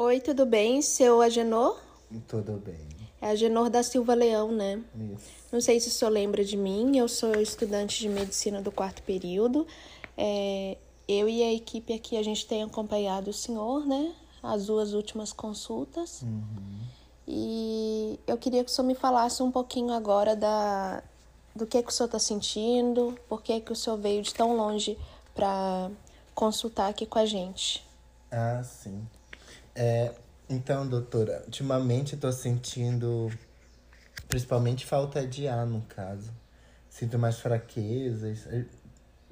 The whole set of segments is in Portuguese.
Oi, tudo bem? Seu Agenor? Tudo bem. É Agenor da Silva Leão, né? Isso. Não sei se o senhor lembra de mim, eu sou estudante de medicina do quarto período. É, eu e a equipe aqui, a gente tem acompanhado o senhor, né? As duas últimas consultas. Uhum. E eu queria que o senhor me falasse um pouquinho agora da, do que, que o senhor está sentindo, por que, que o senhor veio de tão longe para consultar aqui com a gente. Ah, sim. É, então, doutora, ultimamente eu tô sentindo principalmente falta de ar, no caso. Sinto mais fraquezas,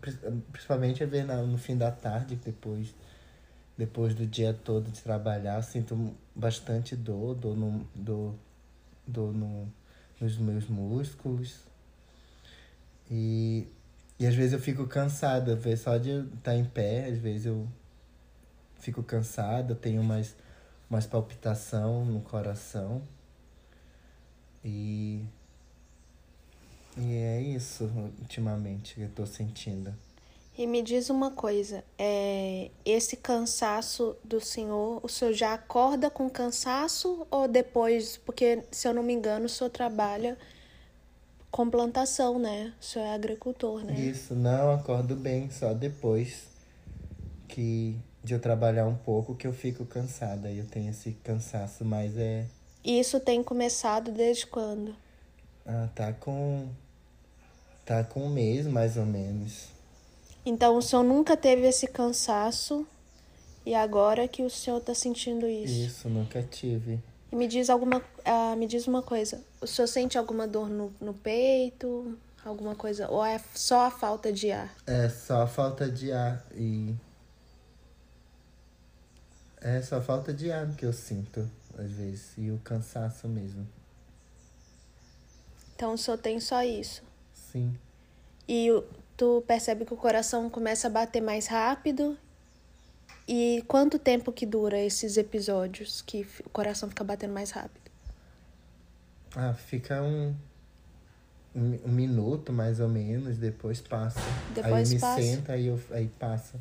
pri- principalmente é no fim da tarde, depois, depois do dia todo de trabalhar, sinto bastante dor, dor, no, dor, dor no, nos meus músculos. E, e às vezes eu fico cansada, só de estar em pé, às vezes eu fico cansada, tenho mais, mais palpitação no coração. E, e é isso ultimamente que eu tô sentindo. E me diz uma coisa, é, esse cansaço do senhor, o senhor já acorda com cansaço ou depois? Porque, se eu não me engano, o senhor trabalha com plantação, né? O senhor é agricultor, né? Isso, não acordo bem, só depois que de eu trabalhar um pouco que eu fico cansada. E eu tenho esse cansaço, mas é. E isso tem começado desde quando? Ah, tá com. Tá com um mês mais ou menos. Então, o senhor nunca teve esse cansaço e agora que o senhor tá sentindo isso? Isso, nunca tive. E me diz alguma, ah, me diz uma coisa, o senhor sente alguma dor no, no peito, alguma coisa, ou é só a falta de ar? É só a falta de ar e. É só falta de ar que eu sinto, às vezes. E o cansaço mesmo. Então senhor tem só isso. Sim. E tu percebe que o coração começa a bater mais rápido? E quanto tempo que dura esses episódios que o coração fica batendo mais rápido? Ah, fica um, um, um minuto mais ou menos, depois passa. Depois aí me passa. sento, aí, eu, aí passa.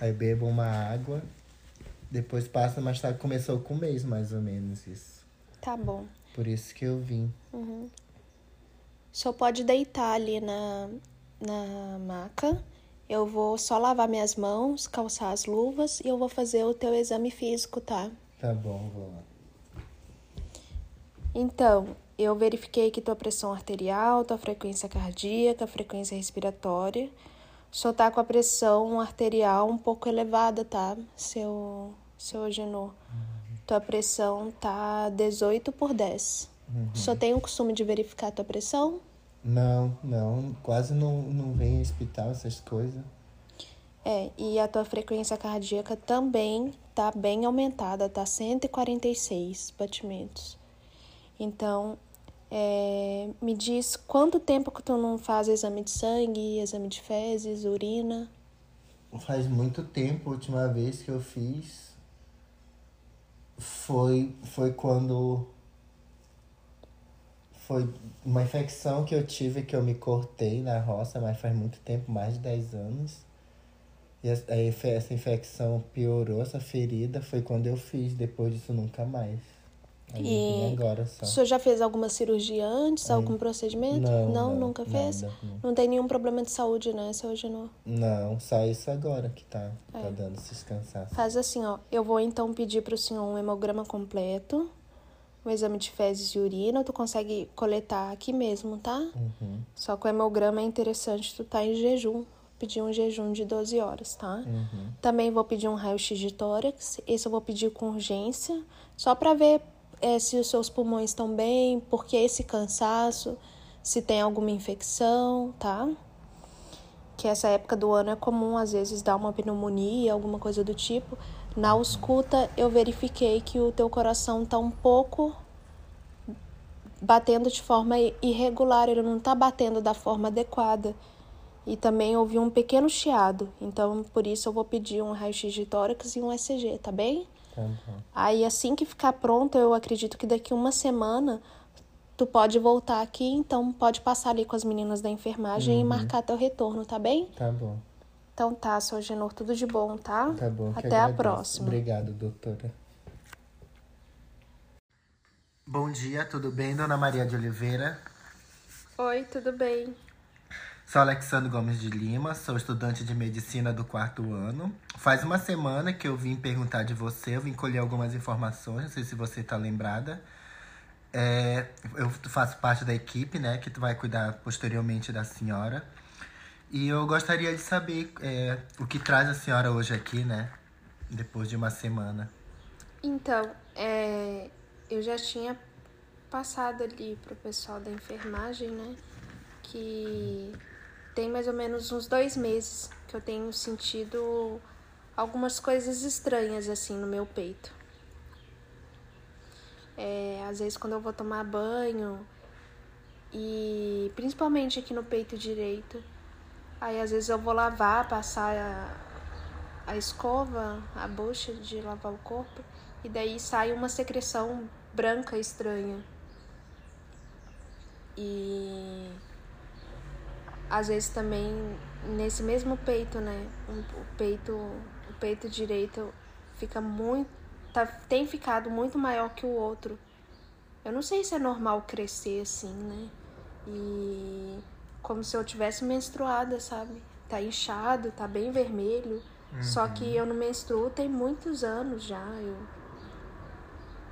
Aí bebo uma água, depois passa, mas tá, começou com um mês mais ou menos isso. Tá bom. Por isso que eu vim. O senhor pode deitar ali na, na maca. Eu vou só lavar minhas mãos, calçar as luvas e eu vou fazer o teu exame físico, tá? Tá bom, vou lá. Então, eu verifiquei que tua pressão arterial, tua frequência cardíaca, frequência respiratória. O senhor tá com a pressão arterial um pouco elevada, tá? Seu, seu Agenor. Tua pressão tá 18 por 10. O senhor tem o costume de verificar a tua pressão? Não, não, quase não, não vem em hospital essas coisas. É, e a tua frequência cardíaca também tá bem aumentada, tá 146 batimentos. Então, é, me diz quanto tempo que tu não faz exame de sangue, exame de fezes, urina? Faz muito tempo, a última vez que eu fiz foi, foi quando. Foi uma infecção que eu tive que eu me cortei na roça, mas faz muito tempo mais de 10 anos. E essa- infecção piorou, essa ferida, foi quando eu fiz. Depois disso, nunca mais. E agora o só. senhor já fez alguma cirurgia antes, algum procedimento? Não, não, nunca fez? nada, não. Não tem nenhum problema de saúde, né, seu Genô? Não, só isso agora que tá, É. tá dando esses cansaços. Faz assim, ó. Eu vou então pedir pro senhor um hemograma completo, um exame de fezes e urina. Tu consegue coletar aqui mesmo, tá? Uhum, Só que o hemograma é interessante, tu tá em jejum. Pedir um jejum de 12 horas, tá? uhum. Também vou pedir um raio-x de tórax. Esse eu vou pedir com urgência, só pra ver eh, se os seus pulmões estão bem, porque esse cansaço, se tem alguma infecção, tá? Que essa época do ano é comum, às vezes, dar uma pneumonia, alguma coisa do tipo. Na ausculta, eu verifiquei que o teu coração tá um pouco batendo de forma irregular, ele não tá batendo da forma adequada. E também houve um pequeno chiado, então por isso eu vou pedir um raio-x de tórax e um ECG, tá bem? Uhum. Aí assim que ficar pronto, eu acredito que daqui uma semana tu pode voltar aqui, então pode passar ali com as meninas da enfermagem uhum. e marcar teu retorno, tá bem? Tá bom. Então tá, seu Genor, tudo de bom, tá? Tá bom. Até a próxima. Obrigado, doutora. Bom dia, tudo bem, dona Maria de Oliveira? Oi, tudo bem. Sou Alexandre Gomes de Lima, sou estudante de medicina do quarto ano. Faz uma semana que eu vim perguntar de você, eu vim colher algumas informações, não sei se você está lembrada. É, eu faço parte da equipe, né, que vai cuidar posteriormente da senhora. E eu gostaria de saber é, o que traz a senhora hoje aqui, né, depois de uma semana. Então, é, eu já tinha passado ali pro pessoal da enfermagem, né, que tem mais ou menos uns dois meses que eu tenho sentido algumas coisas estranhas assim no meu peito. É, às vezes quando eu vou tomar banho e principalmente aqui no peito direito, aí às vezes eu vou lavar, passar a, a escova, a bucha de lavar o corpo e daí sai uma secreção branca estranha. E às vezes também nesse mesmo peito, né? O peito, o peito direito fica muito, tá, tem ficado muito maior que o outro. Eu não sei se é normal crescer assim, né? E como se eu tivesse menstruada, sabe? Tá inchado, tá bem vermelho. Uhum. Só que eu não menstruo tem muitos anos já. Eu...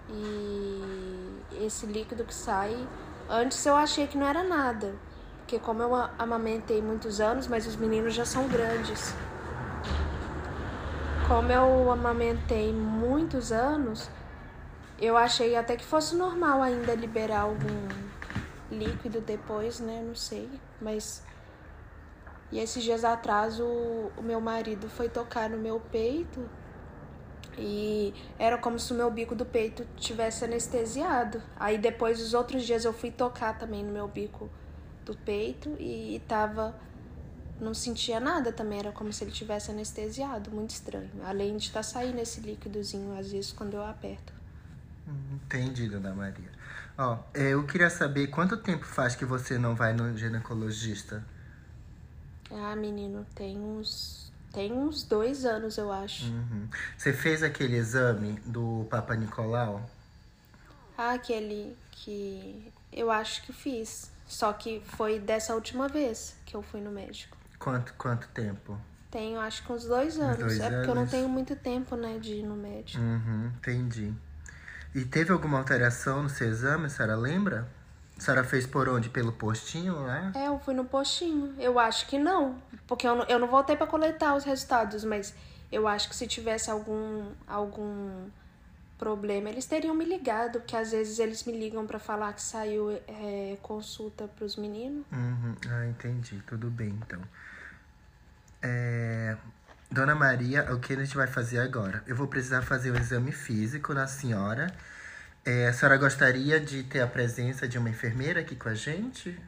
E esse líquido que sai, antes eu achei que não era nada. Porque como eu amamentei muitos anos, mas os meninos já são grandes. Como eu amamentei muitos anos, eu achei até que fosse normal ainda liberar algum líquido depois, né? Não sei. Mas. E esses dias atrás o, o meu marido foi tocar no meu peito e era como se o meu bico do peito tivesse anestesiado. Aí depois, os outros dias, eu fui tocar também no meu bico do peito e tava não sentia nada também, era como se ele tivesse anestesiado, muito estranho. Além de estar tá saindo esse líquidozinho às vezes quando eu aperto. Entendi, dona Maria. Ó, é, eu queria saber quanto tempo faz que você não vai no ginecologista? Ah, menino, tem uns tem uns dois anos, eu acho. Uhum. Você fez aquele exame do Papa Nicolau? Ah, aquele que eu acho que fiz. Só que foi dessa última vez que eu fui no médico. Quanto, quanto tempo? Tenho, acho que uns dois anos. Dois é porque eu não tenho muito tempo, né, de ir no médico. Uhum, entendi. E teve alguma alteração no seu exame, a senhora lembra? A senhora fez por onde? Pelo postinho lá? É, eu fui no postinho. Eu acho que não. Porque eu não, eu não voltei para coletar os resultados, mas eu acho que se tivesse algum, algum problema, eles teriam me ligado, porque às vezes eles me ligam para falar que saiu é, consulta para os meninos. Uhum. Ah, entendi. Tudo bem, então. É... Dona Maria, o que a gente vai fazer agora? Eu vou precisar fazer um exame físico na senhora. É, a senhora gostaria de ter a presença de uma enfermeira aqui com a gente?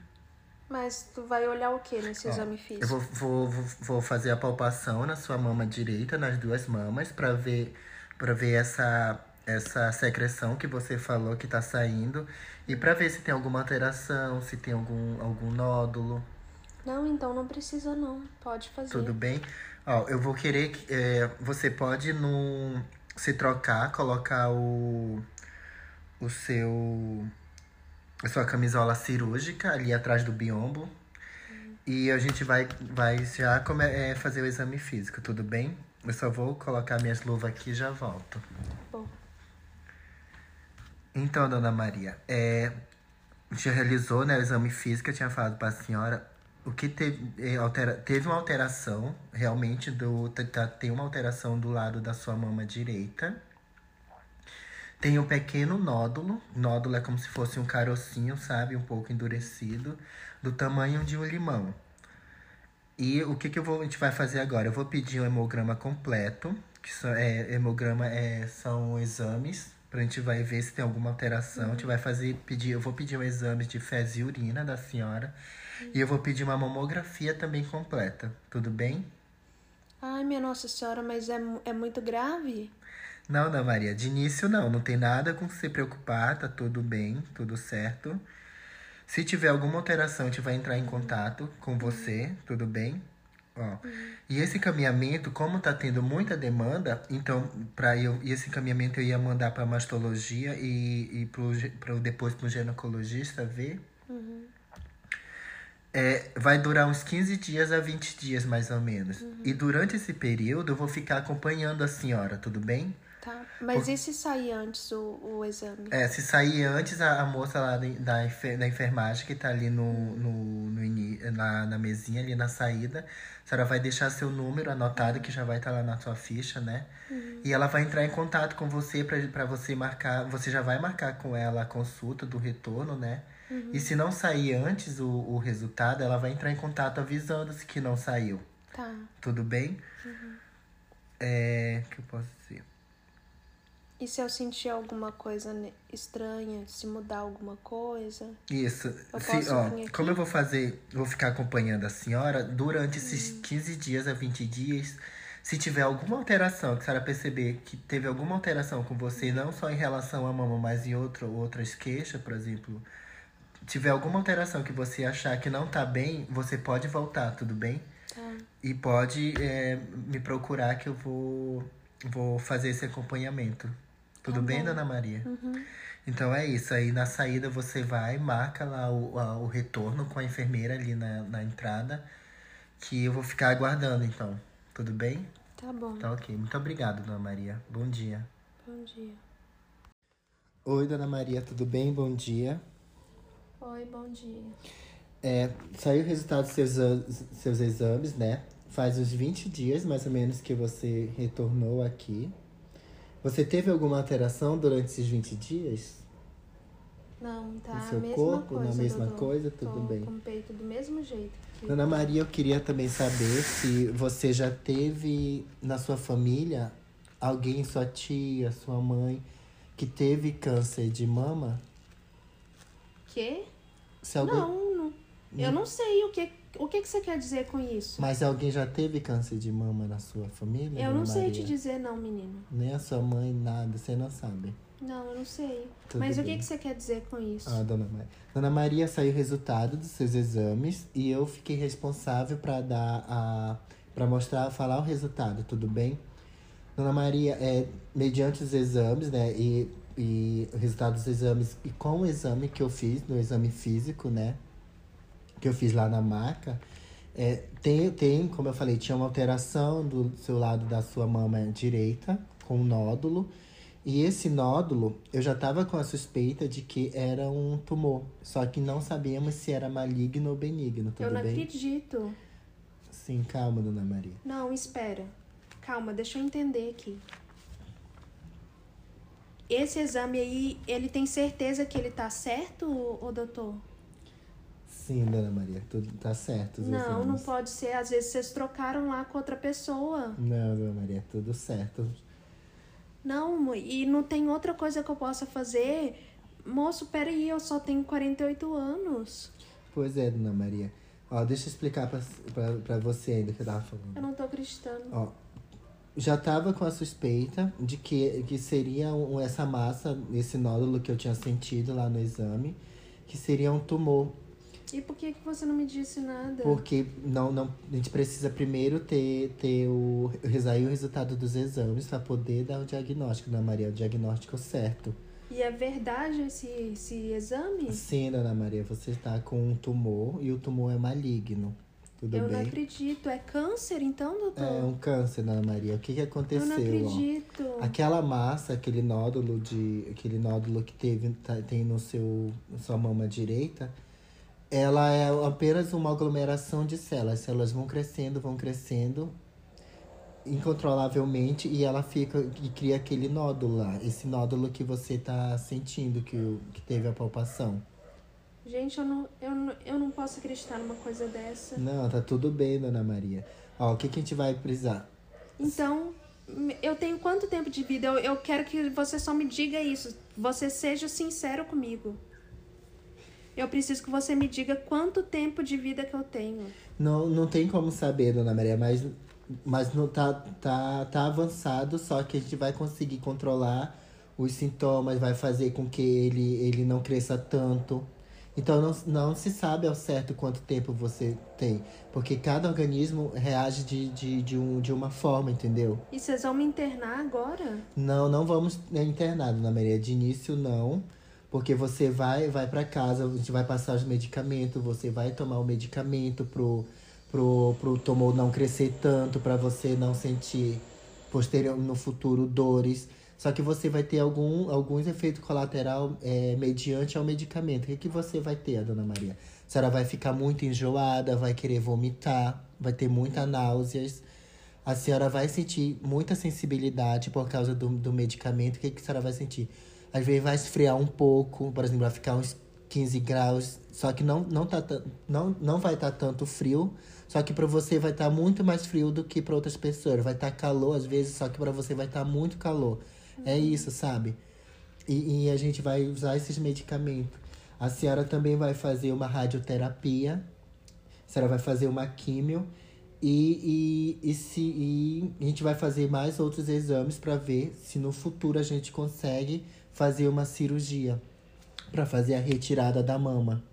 Mas tu vai olhar o que nesse Ó, exame físico? Eu vou, vou, vou fazer a palpação na sua mama direita, nas duas mamas, para ver, pra ver essa essa secreção que você falou que tá saindo e para ver se tem alguma alteração, se tem algum, algum nódulo. Não, então não precisa não, pode fazer. Tudo bem? Ó, eu vou querer que é, você pode no, se trocar, colocar o, o seu a sua camisola cirúrgica ali atrás do biombo. Hum. E a gente vai, vai já come, é, fazer o exame físico, tudo bem? Eu só vou colocar minhas luvas aqui e já volto. Então, dona Maria, é, já realizou né, o exame físico, eu tinha falado para a senhora. O que teve, é, altera, teve uma alteração, realmente, do, tá, tem uma alteração do lado da sua mama direita. Tem um pequeno nódulo. Nódulo é como se fosse um carocinho, sabe? Um pouco endurecido, do tamanho de um limão. E o que, que eu vou, a gente vai fazer agora? Eu vou pedir um hemograma completo, que são, é, hemograma é, são exames Pra gente vai ver se tem alguma alteração. Uhum. A gente vai fazer, pedir, eu vou pedir um exame de fezes e urina da senhora. Uhum. E eu vou pedir uma mamografia também completa. Tudo bem? Ai, minha Nossa Senhora, mas é, é muito grave? Não, não, Maria. De início, não. Não tem nada com se preocupar. Tá tudo bem, tudo certo. Se tiver alguma alteração, a gente vai entrar em contato com você, tudo bem? Ó. E esse encaminhamento, como tá tendo muita demanda, então para eu e esse encaminhamento eu ia mandar para mastologia e, e pro, pro, depois pro ginecologista ver. É, vai durar uns 15 dias a 20 dias, mais ou menos. E durante esse período eu vou ficar acompanhando a senhora, tudo bem? Tá. Mas e se sair antes o, o exame? É, se sair antes, a, a moça lá da, da, enfer- da enfermagem que tá ali no, no, no na, na mesinha, ali na saída, a senhora vai deixar seu número anotado, que já vai estar lá na sua ficha, né? E ela vai entrar em contato com você pra, pra você marcar. Você já vai marcar com ela a consulta do retorno, né? E se não sair antes o, o resultado, ela vai entrar em contato avisando-se que não saiu. Tá. Tudo bem? É. O que eu posso dizer? E se eu sentir alguma coisa estranha, se mudar alguma coisa? Isso. Eu Se- ó, como eu vou fazer, vou ficar acompanhando a senhora durante esses Hum. 15 dias a 20 dias. Se tiver alguma alteração, que a senhora perceber que teve alguma alteração com você, não só em relação à mama, mas em outro, outras queixas, por exemplo, tiver alguma alteração que você achar que não tá bem, você pode voltar, tudo bem? Tá. E pode é, me procurar que eu vou, vou fazer esse acompanhamento. Tudo Tá bem, bom. dona Maria? Uhum. Então é isso. Aí na saída você vai, marca lá o, a- o retorno com a enfermeira ali na, na entrada. Que eu vou ficar aguardando então. Tudo bem? Tá bom. Tá ok. Muito obrigado, dona Maria. Bom dia. Bom dia. Oi, dona Maria, tudo bem? Bom dia. Oi, bom dia. É, saiu o resultado dos seus, seus exames, né? Faz uns 20 dias, mais ou menos, que você retornou aqui. Você teve alguma alteração durante esses 20 dias? Não, tá No a seu mesma corpo, na coisa. mesma Dodô. coisa? Tudo Tô bem. com o peito do mesmo jeito. que- Dona Maria, eu queria também saber se você já teve na sua família alguém, sua tia, sua mãe, que teve câncer de mama? Quê? Alguém, Não, não. Eu não sei o que, o que, que você quer dizer com isso. Mas alguém já teve câncer de mama na sua família? eu não sei Maria? te dizer não, menino. Nem a sua mãe, nada, você não sabe. Não, eu não sei. Tudo Mas o bem. que, que você quer dizer com isso? Ah, Dona Maria. Dona Maria saiu o resultado dos seus exames e eu fiquei responsável para dar a para mostrar, falar o resultado, tudo bem? Dona Maria, é mediante os exames, né, e, e o resultado dos exames e com o exame que eu fiz, no exame físico, né, que eu fiz lá na maca, é, tem, tem, como eu falei, tinha uma alteração do seu lado da sua mama direita, com um nódulo. E esse nódulo, eu já estava com a suspeita de que era um tumor. Só que não sabíamos se era maligno ou benigno, tudo eu não bem? acredito. Sim, calma, dona Maria. Não, espera. Calma, deixa eu entender aqui. Esse exame aí, ele tem certeza que ele tá certo, ô, ô doutor? Sim, dona Maria, tudo tá certo. Não, não pode ser. Às vezes vocês trocaram lá com outra pessoa. Não, dona Maria, tudo certo. Não, e não tem outra coisa que eu possa fazer. Moço, peraí, eu só tenho 48 anos. Pois é, dona Maria. Ó, deixa eu explicar pra, pra, pra você ainda que eu tava falando. Eu não tô acreditando. Ó, já tava com a suspeita de que, que seria um, essa massa, esse nódulo que eu tinha sentido lá no exame, que seria um tumor. E por que, que você não me disse nada? Porque não, não, a gente precisa primeiro ter, ter o, sair o resultado dos exames para poder dar o diagnóstico, Dona Maria, o diagnóstico certo. E é verdade esse, esse exame? Sim, Dona Maria, você está com um tumor e o tumor é maligno. Tudo eu não bem? acredito. É câncer, então, doutor? É um câncer, Dona Maria. O que, que aconteceu? eu não ó? acredito. Aquela massa, aquele nódulo de, aquele nódulo que teve, tá- tem no seu, na sua mama direita, ela é apenas uma aglomeração de células. As células vão crescendo, vão crescendo incontrolavelmente e ela fica e cria aquele nódulo lá, esse nódulo que você tá sentindo que, que teve a palpação. Gente, eu não, eu, não, eu não posso acreditar numa coisa dessa. Não, tá tudo bem, dona Maria. Ó, o que, que a gente vai precisar? Então, eu tenho quanto tempo de vida? Eu, eu quero que você só me diga isso. Você seja sincero comigo. Eu preciso que você me diga quanto tempo de vida que eu tenho. Não, não tem como saber, dona Maria, mas, mas não tá, tá, tá avançado, só que a gente vai conseguir controlar os sintomas, vai fazer com que ele, ele não cresça tanto. Então não, não se sabe ao certo quanto tempo você tem. Porque cada organismo reage de, de, de, um, de uma forma, entendeu? E vocês vão me internar agora? Não, não vamos internar, Dona Maria. De início, não. Porque você vai vai para casa, a gente vai passar os medicamentos, você vai tomar o medicamento pro, pro, pro tumor não crescer tanto, para você não sentir posterior no futuro dores. Só que você vai ter algum, alguns efeitos colaterais é, mediante ao medicamento. O que, que você vai ter, dona Maria? A senhora vai ficar muito enjoada, vai querer vomitar, vai ter muitas náuseas. A senhora vai sentir muita sensibilidade por causa do, do medicamento. O que, que a senhora vai sentir? Às vezes vai esfriar um pouco, por exemplo, vai ficar uns 15 graus, só que não, não, tá, não, não vai estar tá tanto frio, só que para você vai estar tá muito mais frio do que para outras pessoas. Vai estar tá calor às vezes, só que para você vai estar tá muito calor. Uhum. É isso, sabe? E, e a gente vai usar esses medicamentos. A senhora também vai fazer uma radioterapia, a senhora vai fazer uma químio e, e, e, se, e a gente vai fazer mais outros exames para ver se no futuro a gente consegue fazer uma cirurgia para fazer a retirada da mama.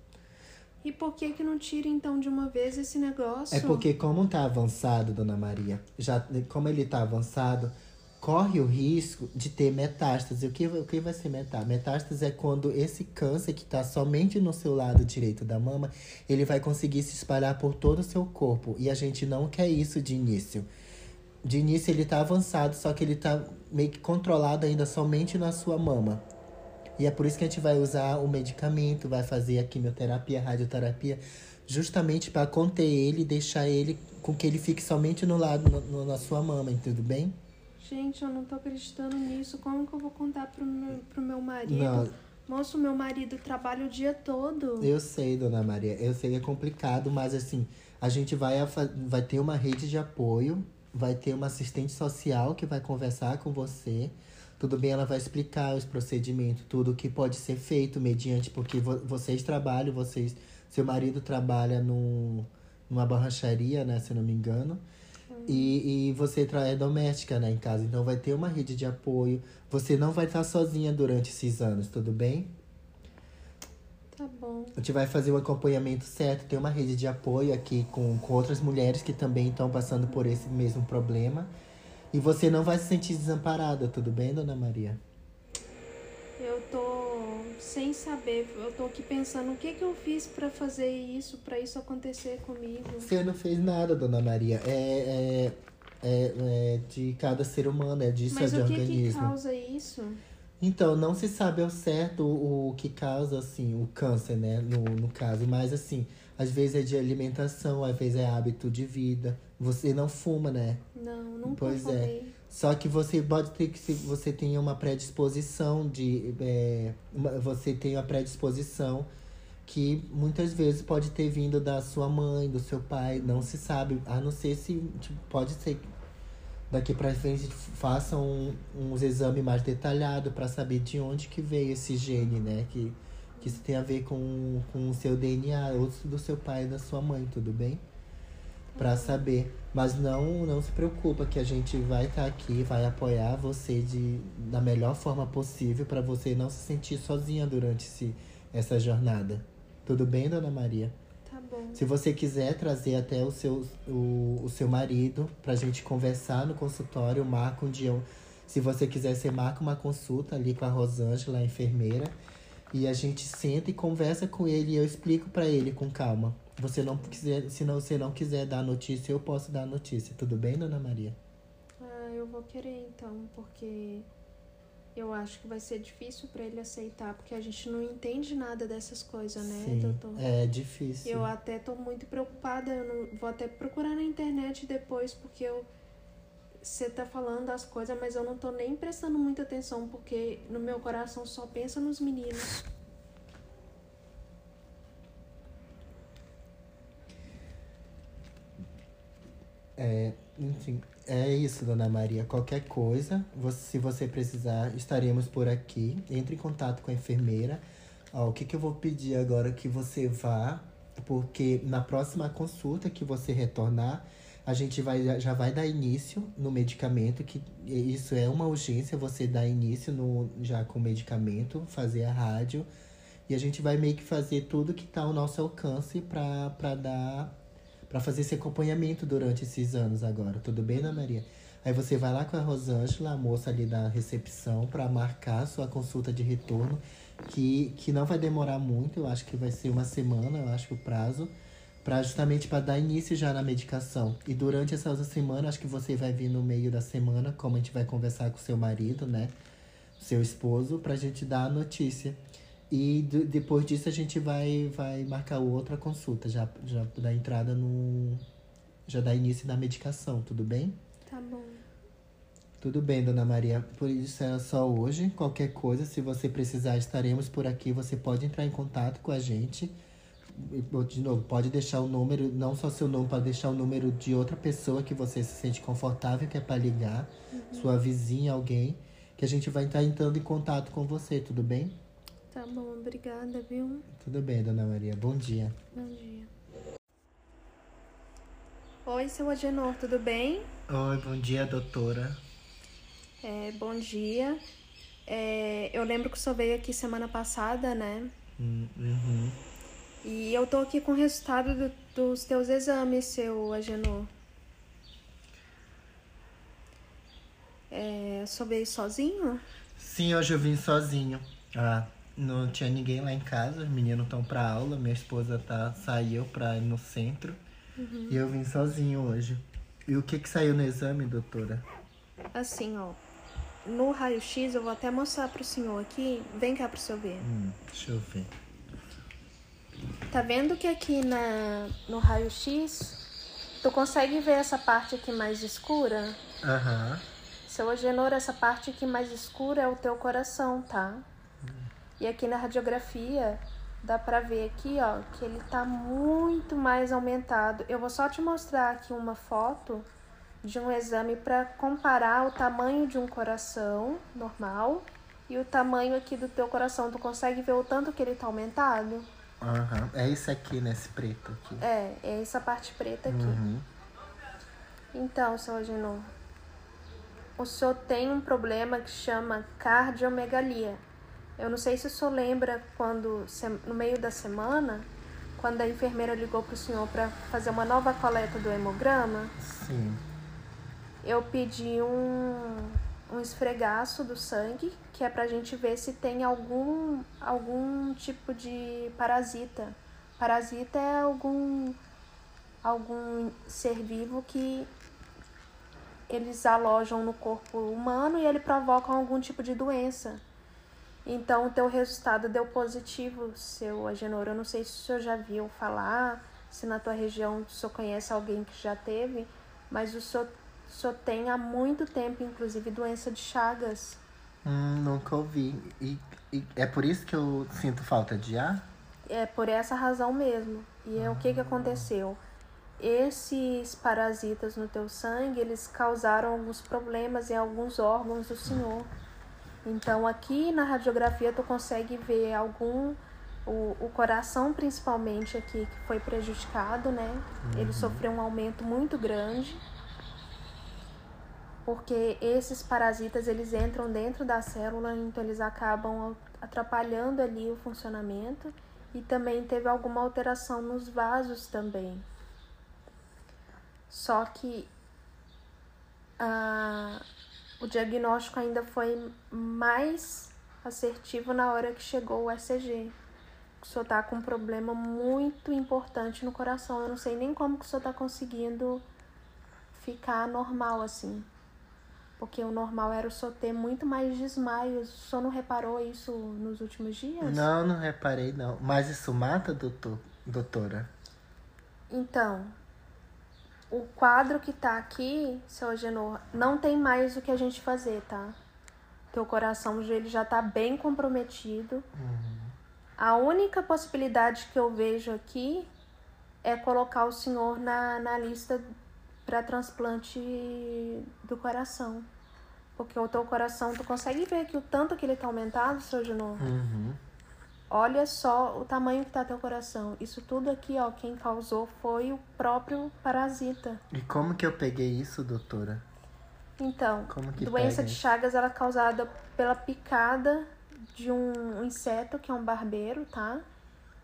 E por que que não tira então de uma vez esse negócio? É porque como tá avançado, dona Maria, já como ele tá avançado, corre o risco de ter metástase. O que, o que vai ser metástase? Metástase é quando esse câncer que está somente no seu lado direito da mama, ele vai conseguir se espalhar por todo o seu corpo. E a gente não quer isso de início. De início ele está avançado, só que ele está meio que controlado ainda somente na sua mama. E é por isso que a gente vai usar o medicamento, vai fazer a quimioterapia, a radioterapia, justamente para conter ele e deixar ele com que ele fique somente no lado, no, na sua mama, tudo bem? Gente, eu não tô acreditando nisso. Como que eu vou contar pro meu, pro meu marido? Não. Moço, meu marido trabalha o dia todo. Eu sei, dona Maria. Eu sei que é complicado, mas assim, a gente vai, vai ter uma rede de apoio, vai ter uma assistente social que vai conversar com você. Tudo bem, ela vai explicar os procedimentos, tudo o que pode ser feito mediante, porque vo vocês trabalham, vocês. Seu marido trabalha num, numa borracharia, né, se eu não me engano. E, e você é doméstica, né, em casa. Então vai ter uma rede de apoio. Você não vai estar sozinha durante esses anos, tudo bem? Tá bom. A gente vai fazer o acompanhamento certo. Tem uma rede de apoio aqui com, com outras mulheres que também estão passando por esse mesmo problema. E você não vai se sentir desamparada, tudo bem, dona Maria? Eu tô sem saber, eu tô aqui pensando o que que eu fiz para fazer isso, para isso acontecer comigo. Você não fez nada, dona Maria. É, é, é, é de cada ser humano, é disso Mas é de o que organismo. que causa isso? Então, não se sabe ao certo o, o que causa, assim, o câncer, né, no, no caso. Mas, assim, às vezes é de alimentação, às vezes é hábito de vida. Você não fuma, né? Não, nunca Pois é. Só que você pode ter que se você tem uma predisposição de é, uma, você tem uma predisposição que muitas vezes pode ter vindo da sua mãe, do seu pai, não se sabe, a não ser se tipo, pode ser que daqui para frente façam um, uns exames mais detalhados para saber de onde que veio esse gene, né? Que, que isso tem a ver com, com o seu DNA, ou do seu pai e da sua mãe, tudo bem? Para saber. Mas não, não se preocupa que a gente vai estar tá aqui, vai apoiar você de, da melhor forma possível para você não se sentir sozinha durante esse, essa jornada. Tudo bem, dona Maria? Tá bom. Se você quiser trazer até o seu, o, o seu marido pra gente conversar no consultório, marca um dia. Se você quiser, você marca uma consulta ali com a Rosângela, a enfermeira. E a gente senta e conversa com ele e eu explico para ele com calma você não quiser, se não, você não quiser dar notícia, eu posso dar notícia. Tudo bem, dona Maria? Ah, eu vou querer então, porque eu acho que vai ser difícil para ele aceitar, porque a gente não entende nada dessas coisas, né, Sim, doutor? É difícil. Eu até tô muito preocupada, eu não, vou até procurar na internet depois, porque eu você tá falando as coisas, mas eu não tô nem prestando muita atenção, porque no meu coração só pensa nos meninos. É, enfim, é isso, dona Maria. Qualquer coisa, você, se você precisar, estaremos por aqui. Entre em contato com a enfermeira. Ó, o que, que eu vou pedir agora que você vá, porque na próxima consulta que você retornar, a gente vai, já vai dar início no medicamento, que isso é uma urgência, você dar início no, já com o medicamento, fazer a rádio E a gente vai meio que fazer tudo que tá ao nosso alcance pra dar. Pra fazer esse acompanhamento durante esses anos agora. Tudo bem, Ana Maria? Aí você vai lá com a Rosângela, a moça ali da recepção, para marcar a sua consulta de retorno, que, que não vai demorar muito, eu acho que vai ser uma semana, eu acho que o prazo, para justamente para dar início já na medicação. E durante essa semana, acho que você vai vir no meio da semana, como a gente vai conversar com seu marido, né? Seu esposo, pra gente dar a notícia. E depois disso a gente vai, vai marcar outra consulta, já, já da entrada no. Já dá início na medicação, tudo bem? Tá bom. Tudo bem, dona Maria. Por isso é só hoje. Qualquer coisa, se você precisar, estaremos por aqui. Você pode entrar em contato com a gente. De novo, pode deixar o número, não só seu nome, pode deixar o número de outra pessoa que você se sente confortável, que é para ligar, uhum. sua vizinha, alguém, que a gente vai estar entrando em contato com você, tudo bem? Tá bom, obrigada, viu? Tudo bem, dona Maria. Bom dia. Bom dia. Oi, seu Agenor, tudo bem? Oi, bom dia, doutora. É, bom dia. É, eu lembro que o senhor veio aqui semana passada, né? Hum, uhum. E eu tô aqui com o resultado do, dos teus exames, seu Agenor. É, o senhor veio sozinho? Sim, hoje eu vim sozinho. Ah, não tinha ninguém lá em casa, os meninos estão pra aula, minha esposa tá, saiu pra ir no centro. Uhum. E eu vim sozinho hoje. E o que que saiu no exame, doutora? Assim, ó. No raio-x, eu vou até mostrar pro senhor aqui. Vem cá pro senhor ver. Hum, deixa eu ver. Tá vendo que aqui na, no raio-x, tu consegue ver essa parte aqui mais escura? Aham. Uhum. Seu Agenor, essa parte aqui mais escura é o teu coração, tá? E aqui na radiografia dá pra ver aqui, ó, que ele tá muito mais aumentado. Eu vou só te mostrar aqui uma foto de um exame para comparar o tamanho de um coração normal e o tamanho aqui do teu coração. Tu consegue ver o tanto que ele tá aumentado? Aham, uhum. é esse aqui, nesse preto aqui. É, é essa parte preta aqui. Uhum. Então, seu Agenor, o senhor tem um problema que chama cardiomegalia. Eu não sei se o senhor lembra quando, no meio da semana, quando a enfermeira ligou para o senhor para fazer uma nova coleta do hemograma. Sim. Eu pedi um, um esfregaço do sangue, que é para a gente ver se tem algum, algum tipo de parasita. Parasita é algum, algum ser vivo que eles alojam no corpo humano e ele provocam algum tipo de doença. Então, o teu resultado deu positivo, seu Agenor. Eu não sei se o senhor já viu falar, se na tua região o senhor conhece alguém que já teve, mas o senhor, o senhor tem há muito tempo, inclusive, doença de Chagas. Hum, nunca ouvi. E, e, é por isso que eu sinto falta de ar? É por essa razão mesmo. E é, o que, que aconteceu? Esses parasitas no teu sangue, eles causaram alguns problemas em alguns órgãos do senhor. Então aqui na radiografia tu consegue ver algum o, o coração principalmente aqui que foi prejudicado, né? Uhum. Ele sofreu um aumento muito grande. Porque esses parasitas eles entram dentro da célula, então eles acabam atrapalhando ali o funcionamento e também teve alguma alteração nos vasos também. Só que a, o diagnóstico ainda foi mais assertivo na hora que chegou o ECG. O senhor tá com um problema muito importante no coração. Eu não sei nem como que o senhor tá conseguindo ficar normal assim. Porque o normal era o senhor ter muito mais desmaios. O senhor não reparou isso nos últimos dias? Não, não reparei não. Mas isso mata, doutor, doutora? Então, o quadro que tá aqui, seu Agenor, não tem mais o que a gente fazer, tá? Teu coração ele já tá bem comprometido. Uhum. A única possibilidade que eu vejo aqui é colocar o senhor na, na lista para transplante do coração. Porque o teu coração, tu consegue ver que o tanto que ele tá aumentado, seu Agenor? Uhum. Olha só o tamanho que tá teu coração. Isso tudo aqui, ó, quem causou foi o próprio parasita. E como que eu peguei isso, doutora? Então, doença pega? de Chagas ela é causada pela picada de um inseto que é um barbeiro, tá?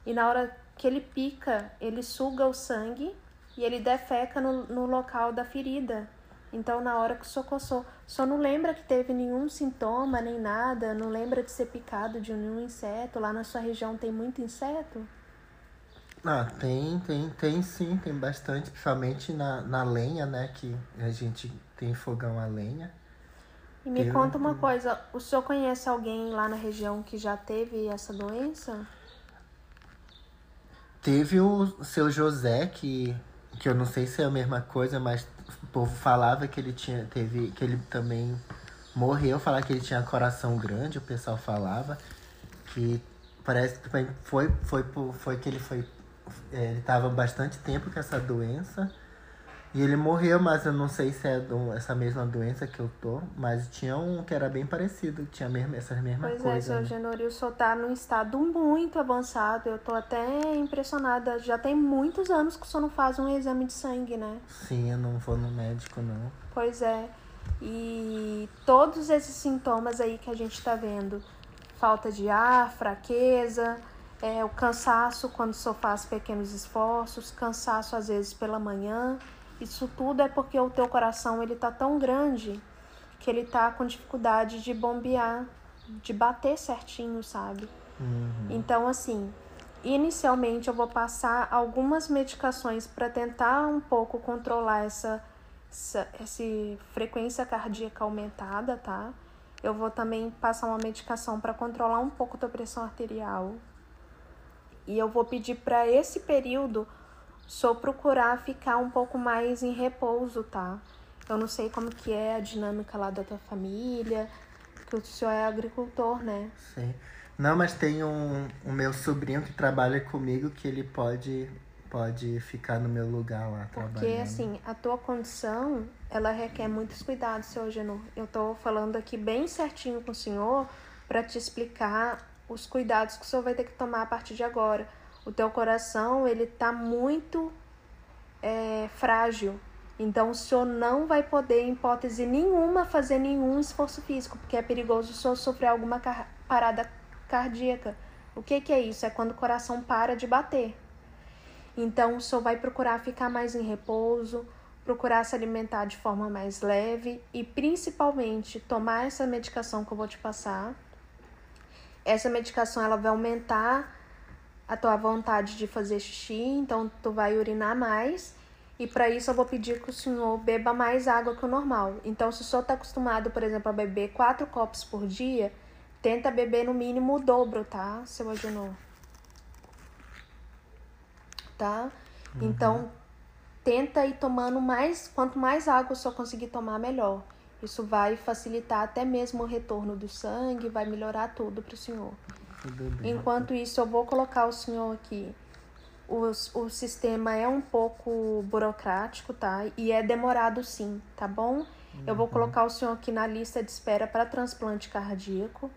E na hora que ele pica, ele suga o sangue e ele defeca no, no local da ferida. Então, na hora que o senhor coçou, senhor não lembra que teve nenhum sintoma nem nada? Não lembra de ser picado de nenhum inseto? Lá na sua região tem muito inseto? Ah, tem, tem, tem sim, tem bastante, principalmente na, na lenha, né? Que a gente tem fogão a lenha. E me tem conta uma coisa, o senhor conhece alguém lá na região que já teve essa doença? Teve o seu José, que, que eu não sei se é a mesma coisa, mas o povo falava que ele tinha, teve, que ele também morreu, falar que ele tinha coração grande, o pessoal falava que parece que foi, foi, foi, foi que ele foi é, ele estava bastante tempo com essa doença. E ele morreu, mas eu não sei se é do, essa mesma doença que eu tô. Mas tinha um que era bem parecido, tinha mesmo, essas mesmas pois coisas. Pois é, seu né? O senhor tá num estado muito avançado. Eu tô até impressionada. Já tem muitos anos que o senhor não faz um exame de sangue, né? Sim, eu não vou no médico, não. Pois é. E todos esses sintomas aí que a gente tá vendo. Falta de ar, fraqueza, é, o cansaço quando só faz pequenos esforços, cansaço às vezes pela manhã. Isso tudo é porque o teu coração ele tá tão grande que ele tá com dificuldade de bombear, de bater certinho, sabe? Uhum. Então, assim, inicialmente eu vou passar algumas medicações para tentar um pouco controlar essa, essa, essa frequência cardíaca aumentada, tá? Eu vou também passar uma medicação para controlar um pouco a tua pressão arterial, e eu vou pedir para esse período só procurar ficar um pouco mais em repouso, tá? Eu não sei como que é a dinâmica lá da tua família, que o senhor é agricultor, né? Sim. Não, mas tem um, um meu sobrinho que trabalha comigo que ele pode pode ficar no meu lugar lá Porque, trabalhando. assim, a tua condição, ela requer muitos cuidados, seu Genô. Eu tô falando aqui bem certinho com o senhor para te explicar os cuidados que o senhor vai ter que tomar a partir de agora. O teu coração, ele tá muito é, frágil. Então, o senhor não vai poder, em hipótese nenhuma, fazer nenhum esforço físico, porque é perigoso o senhor sofrer alguma car parada cardíaca. O que, que é isso? É quando o coração para de bater. Então, o senhor vai procurar ficar mais em repouso, procurar se alimentar de forma mais leve e, principalmente, tomar essa medicação que eu vou te passar essa medicação ela vai aumentar a tua vontade de fazer xixi, então tu vai urinar mais. E para isso eu vou pedir que o senhor beba mais água que o normal. Então, se o senhor está acostumado, por exemplo, a beber quatro copos por dia, tenta beber no mínimo o dobro, tá, seu Agenor? Tá? Uhum. Então, tenta ir tomando mais, quanto mais água o senhor conseguir tomar, melhor. Isso vai facilitar até mesmo o retorno do sangue, vai melhorar tudo para o senhor. Enquanto isso, eu vou colocar o senhor aqui. O, o sistema é um pouco burocrático, tá? E é demorado sim, tá bom? Eu vou uhum. colocar o senhor aqui na lista de espera para transplante cardíaco.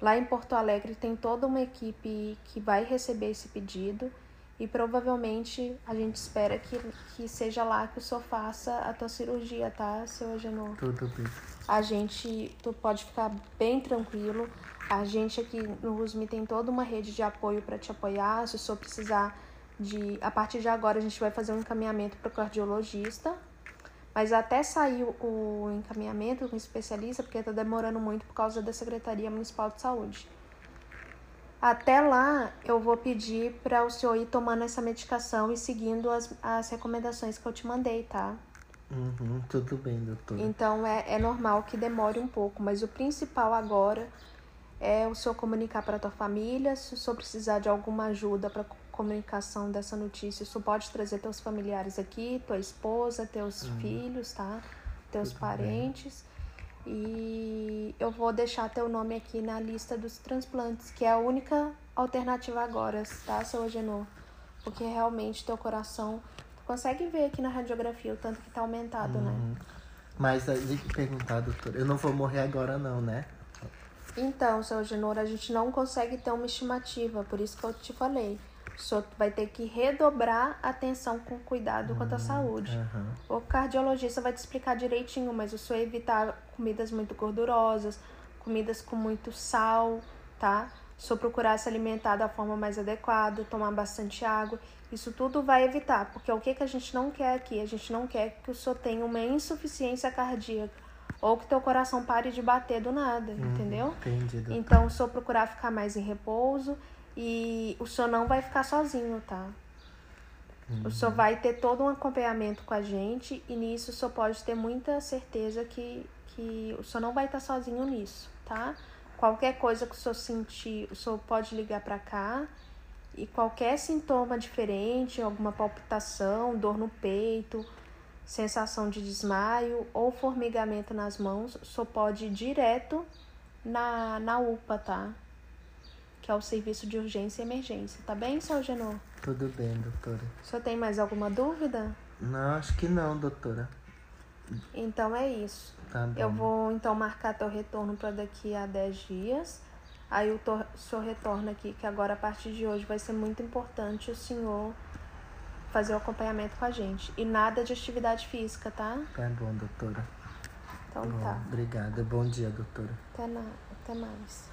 Lá em Porto Alegre tem toda uma equipe que vai receber esse pedido. E provavelmente a gente espera que, que seja lá que o senhor faça a tua cirurgia, tá, seu Agenor? Tudo bem. A gente, tu pode ficar bem tranquilo. A gente aqui no RUSMI tem toda uma rede de apoio para te apoiar. Se o senhor precisar de. A partir de agora a gente vai fazer um encaminhamento para o cardiologista. Mas até sair o encaminhamento com o especialista, porque está demorando muito por causa da Secretaria Municipal de Saúde. Até lá, eu vou pedir para o senhor ir tomando essa medicação e seguindo as, as recomendações que eu te mandei, tá? Uhum, tudo bem, doutor. Então, é, é normal que demore um pouco, mas o principal agora é o senhor comunicar para a tua família. Se o senhor precisar de alguma ajuda para comunicação dessa notícia, o senhor pode trazer teus familiares aqui, tua esposa, teus uhum. filhos, tá? Teus tudo parentes. Bem. E eu vou deixar teu nome aqui na lista dos transplantes, que é a única alternativa agora, tá, seu Agenor? Porque realmente teu coração. Tu consegue ver aqui na radiografia o tanto que tá aumentado, né? uhum. né? Mas aí perguntar, doutor, eu não vou morrer agora, não, né? Então, seu Agenor, a gente não consegue ter uma estimativa, por isso que eu te falei. O senhor vai ter que redobrar a atenção com cuidado uhum, quanto à saúde. Uhum. O cardiologista vai te explicar direitinho, mas o senhor evitar comidas muito gordurosas, comidas com muito sal, tá? O senhor procurar se alimentar da forma mais adequada, tomar bastante água, isso tudo vai evitar, porque o que, que a gente não quer aqui? A gente não quer que o senhor tenha uma insuficiência cardíaca ou que teu coração pare de bater do nada, Uhum, entendeu? Entendi, doutora. Então, o senhor procurar ficar mais em repouso e o senhor não vai ficar sozinho, tá? O senhor vai ter todo um acompanhamento com a gente e nisso o senhor pode ter muita certeza que, que o senhor não vai estar sozinho nisso, tá? Qualquer coisa que o senhor sentir, o senhor pode ligar para cá e qualquer sintoma diferente, alguma palpitação, dor no peito, sensação de desmaio ou formigamento nas mãos, senhor pode ir direto na, na UPA, tá? Que é o Serviço de Urgência e Emergência, tá bem, seu Genô? Tudo bem, doutora. O senhor tem mais alguma dúvida? Não, acho que não, doutora. Então é isso. Tá bom. Eu vou então marcar teu retorno para daqui a 10 dias. Aí o, o senhor retorna aqui, que agora a partir de hoje vai ser muito importante o senhor fazer o acompanhamento com a gente. E nada de atividade física, tá? Tá bom, doutora. Então Bom, tá. Obrigada. Bom dia, doutora. Até, na... Até mais.